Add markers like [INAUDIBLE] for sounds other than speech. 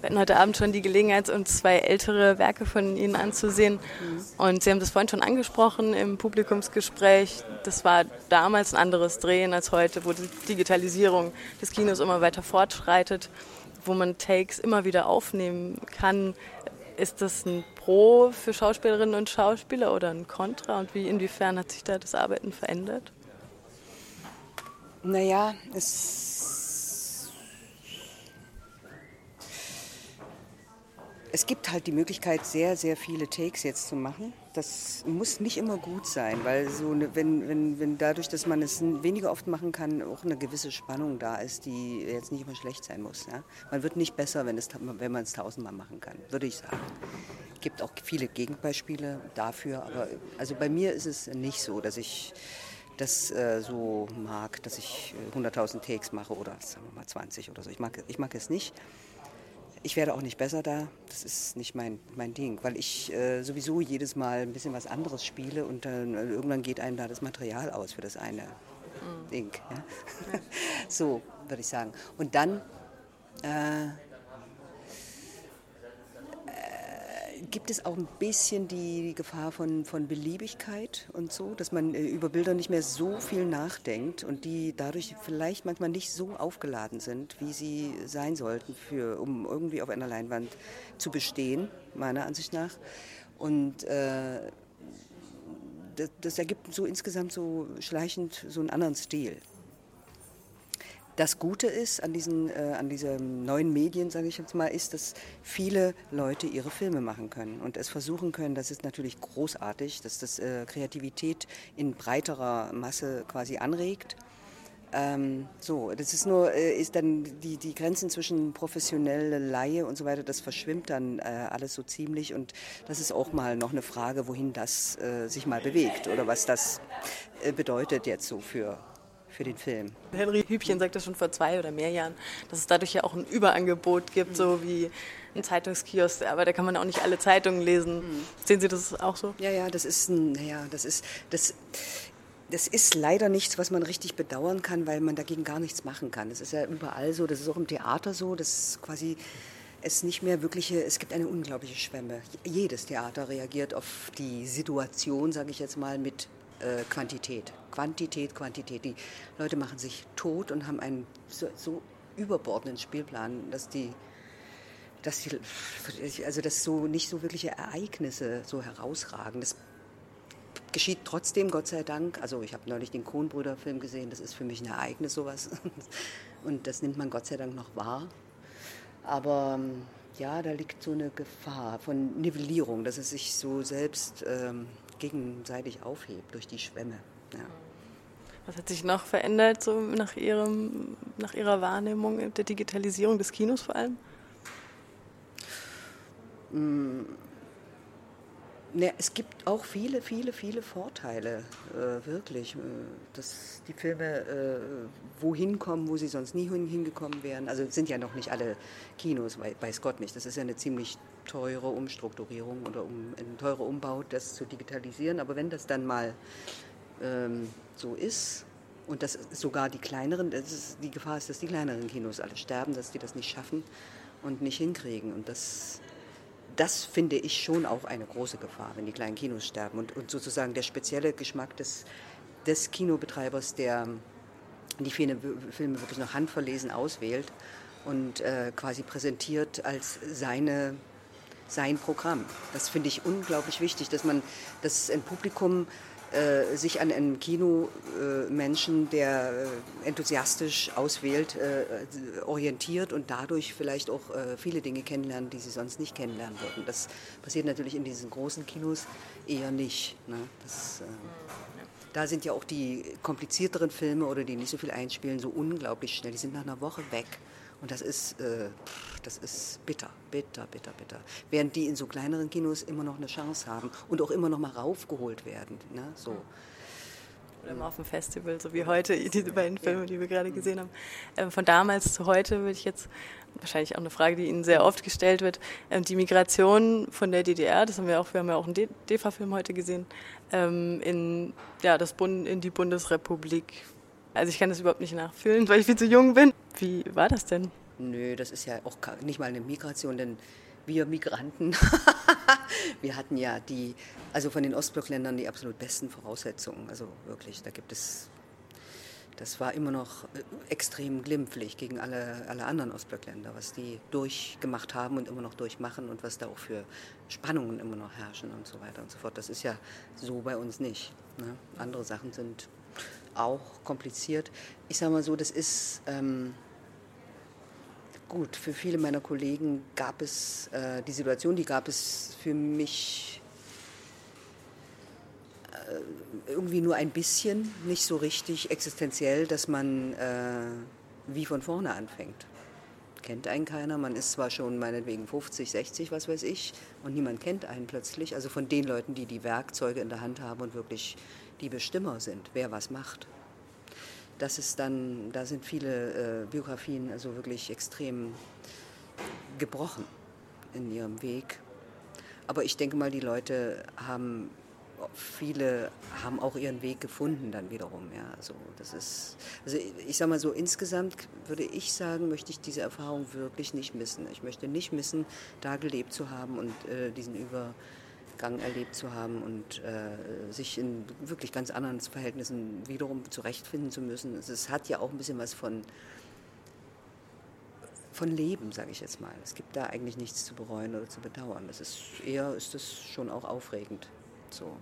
Wir hatten heute Abend schon die Gelegenheit, uns zwei ältere Werke von Ihnen anzusehen. Mhm. Und Sie haben das vorhin schon angesprochen im Publikumsgespräch. Das war damals ein anderes Drehen als heute, wo die Digitalisierung des Kinos immer weiter fortschreitet, wo man Takes immer wieder aufnehmen kann. Ist das ein Pro für Schauspielerinnen und Schauspieler oder ein Contra? Und wie inwiefern hat sich da das Arbeiten verändert? Naja, es Es gibt halt die Möglichkeit, sehr, sehr viele Takes jetzt zu machen. Das muss nicht immer gut sein, weil so eine, wenn, wenn, wenn dadurch, dass man es weniger oft machen kann, auch eine gewisse Spannung da ist, die jetzt nicht immer schlecht sein muss. Ja? Man wird nicht besser, wenn, es, wenn man es tausendmal machen kann, würde ich sagen. Es gibt auch viele Gegenbeispiele dafür, aber also bei mir ist es nicht so, dass ich das äh, so mag, dass ich 100.000 äh, Takes mache oder sagen wir mal 20 oder so. Ich mag, ich mag es nicht. Ich werde auch nicht besser da. Das ist nicht mein, mein Ding, weil ich äh, sowieso jedes Mal ein bisschen was anderes spiele und dann äh, irgendwann geht einem da das Material aus für das eine mhm. Ding. Ja? [LAUGHS] so würde ich sagen. Und dann äh, gibt es auch ein bisschen die Gefahr von, von Beliebigkeit und so, dass man äh, über Bilder nicht mehr so viel nachdenkt und die dadurch vielleicht manchmal nicht so aufgeladen sind, wie sie sein sollten, für, um irgendwie auf einer Leinwand zu bestehen, meiner Ansicht nach. Und äh, das, das ergibt so insgesamt so schleichend so einen anderen Stil. Das Gute ist an diesen, äh, an diesen neuen Medien, sage ich jetzt mal, ist, dass viele Leute ihre Filme machen können und es versuchen können. Das ist natürlich großartig, dass das äh, Kreativität in breiterer Masse quasi anregt. Ähm, so, das ist nur, äh, ist dann die, die Grenzen zwischen professionelle Laie und so weiter, das verschwimmt dann äh, alles so ziemlich und das ist auch mal noch eine Frage, wohin das äh, sich mal bewegt oder was das äh, bedeutet jetzt so für für den Film. Henry Hübchen sagt das schon vor zwei oder mehr Jahren, dass es dadurch ja auch ein Überangebot gibt, so wie ein Zeitungskiosk, aber da kann man auch nicht alle Zeitungen lesen. Mhm. Sehen Sie das auch so? Ja, ja, das ist ein, ja, das ist, das, das ist leider nichts, was man richtig bedauern kann, weil man dagegen gar nichts machen kann. Das ist ja überall so, das ist auch im Theater so, dass quasi es nicht mehr wirkliche, es gibt eine unglaubliche Schwemme. Jedes Theater reagiert auf die Situation, sage ich jetzt mal, mit äh, Quantität. Quantität, Quantität. Die Leute machen sich tot und haben einen so, so überbordenden Spielplan, dass die, dass die, also dass so nicht so wirkliche Ereignisse so herausragen. Das geschieht trotzdem, Gott sei Dank. Also ich habe neulich den Kohnbrüder-Film gesehen, das ist für mich ein Ereignis sowas. [LAUGHS] Und das nimmt man Gott sei Dank noch wahr. Aber ja, da liegt so eine Gefahr von Nivellierung, dass es sich so selbst ähm, gegenseitig aufhebt durch die Schwämme. Ja. Was hat sich noch verändert, so nach, ihrem, nach Ihrer Wahrnehmung der Digitalisierung des Kinos vor allem? Mm. Ne, es gibt auch viele, viele, viele Vorteile, äh, wirklich, äh, dass die Filme äh, wohin kommen, wo sie sonst nie hingekommen wären. Also sind ja noch nicht alle Kinos, weiß Gott nicht. Das ist ja eine ziemlich teure Umstrukturierung oder um, ein teurer Umbau, das zu digitalisieren. Aber wenn das dann mal ähm, so ist und dass sogar die kleineren, ist, die Gefahr ist, dass die kleineren Kinos alle sterben, dass die das nicht schaffen und nicht hinkriegen. Und das, das finde ich schon auch eine große Gefahr, wenn die kleinen Kinos sterben und, und sozusagen der spezielle Geschmack des, des Kinobetreibers, der die Filme wirklich noch handverlesen auswählt und äh, quasi präsentiert als seine sein Programm. Das finde ich unglaublich wichtig, dass man, dass ein Publikum äh, sich an einen Kinomenschen, äh, der äh, enthusiastisch auswählt, äh, orientiert und dadurch vielleicht auch äh, viele Dinge kennenlernen, die sie sonst nicht kennenlernen würden. Das passiert natürlich in diesen großen Kinos eher nicht. Ne? Das, da sind ja auch die komplizierteren Filme oder die nicht so viel einspielen so unglaublich schnell. Die sind nach einer Woche weg. Und das ist, äh, das ist bitter, bitter, bitter, bitter. Während die in so kleineren Kinos immer noch eine Chance haben und auch immer noch mal raufgeholt werden. Ne? So. Oder mal auf dem Festival, so wie heute, diese beiden Filme, die wir gerade gesehen haben. Ähm, von damals zu heute würde ich jetzt, wahrscheinlich auch eine Frage, die Ihnen sehr oft gestellt wird, ähm, die Migration von der DDR, das haben wir auch, wir haben ja auch einen DEFA-Film heute gesehen, ähm, in, ja, das Bund, in die Bundesrepublik. Also ich kann das überhaupt nicht nachfühlen, weil ich viel zu jung bin. Wie war das denn? Nö, das ist ja auch nicht mal eine Migration, denn wir Migranten, [LAUGHS] wir hatten ja die, also von den Ostblockländern die absolut besten Voraussetzungen. Also wirklich, da gibt es, das war immer noch äh, extrem glimpflich gegen alle, alle anderen Ostblockländer, was die durchgemacht haben und immer noch durchmachen und was da auch für Spannungen immer noch herrschen und so weiter und so fort. Das ist ja so bei uns nicht. Ne? Andere Sachen sind auch kompliziert. Ich sage mal so, das ist... Ähm, gut, für viele meiner Kollegen gab es äh, die Situation, die gab es für mich äh, irgendwie nur ein bisschen, nicht so richtig existenziell, dass man äh, wie von vorne anfängt. Kennt einen keiner, man ist zwar schon meinetwegen 50, 60, was weiß ich, und niemand kennt einen plötzlich. Also von den Leuten, die die Werkzeuge in der Hand haben und wirklich die Bestimmer sind, wer was macht das ist dann, da sind viele äh, Biografien also wirklich extrem gebrochen in ihrem Weg. Aber ich denke mal, die Leute haben, viele haben auch ihren Weg gefunden dann wiederum. Ja, also das ist, also ich sage mal so, insgesamt würde ich sagen, möchte ich diese Erfahrung wirklich nicht missen. Ich möchte nicht missen, da gelebt zu haben und äh, diesen über Gang erlebt zu haben und äh, sich in wirklich ganz anderen Verhältnissen wiederum zurechtfinden zu müssen. Es hat ja auch ein bisschen was von, von Leben, sage ich jetzt mal. Es gibt da eigentlich nichts zu bereuen oder zu bedauern. Das ist eher ist das schon auch aufregend. So.